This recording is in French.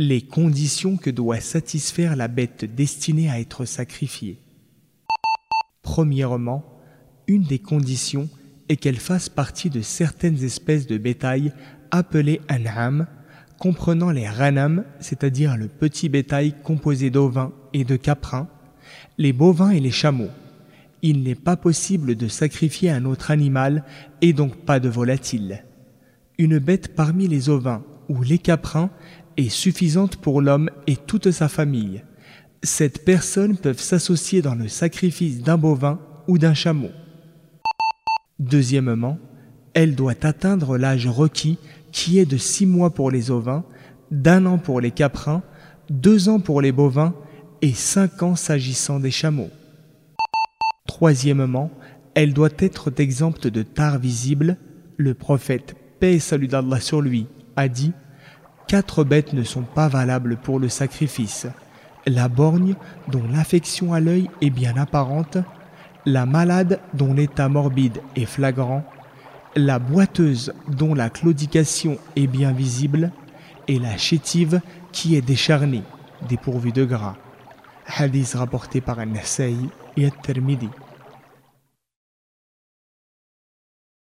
Les conditions que doit satisfaire la bête destinée à être sacrifiée. Premièrement, une des conditions est qu'elle fasse partie de certaines espèces de bétail appelées an'am, comprenant les ranam, c'est-à-dire le petit bétail composé d'ovins et de caprins, les bovins et les chameaux. Il n'est pas possible de sacrifier un autre animal et donc pas de volatile. Une bête parmi les ovins ou les caprins est suffisante pour l'homme et toute sa famille. Cette personne peuvent s'associer dans le sacrifice d'un bovin ou d'un chameau. Deuxièmement, elle doit atteindre l'âge requis qui est de six mois pour les ovins, d'un an pour les caprins, deux ans pour les bovins et cinq ans s'agissant des chameaux. Troisièmement, elle doit être exempte de tar visible. Le prophète, paix et salut d'Allah sur lui, a dit Quatre bêtes ne sont pas valables pour le sacrifice. La borgne, dont l'affection à l'œil est bien apparente, la malade, dont l'état morbide est flagrant, la boiteuse, dont la claudication est bien visible, et la chétive, qui est décharnée, dépourvue de gras. Hadith rapporté par un et at-Tirmidhi.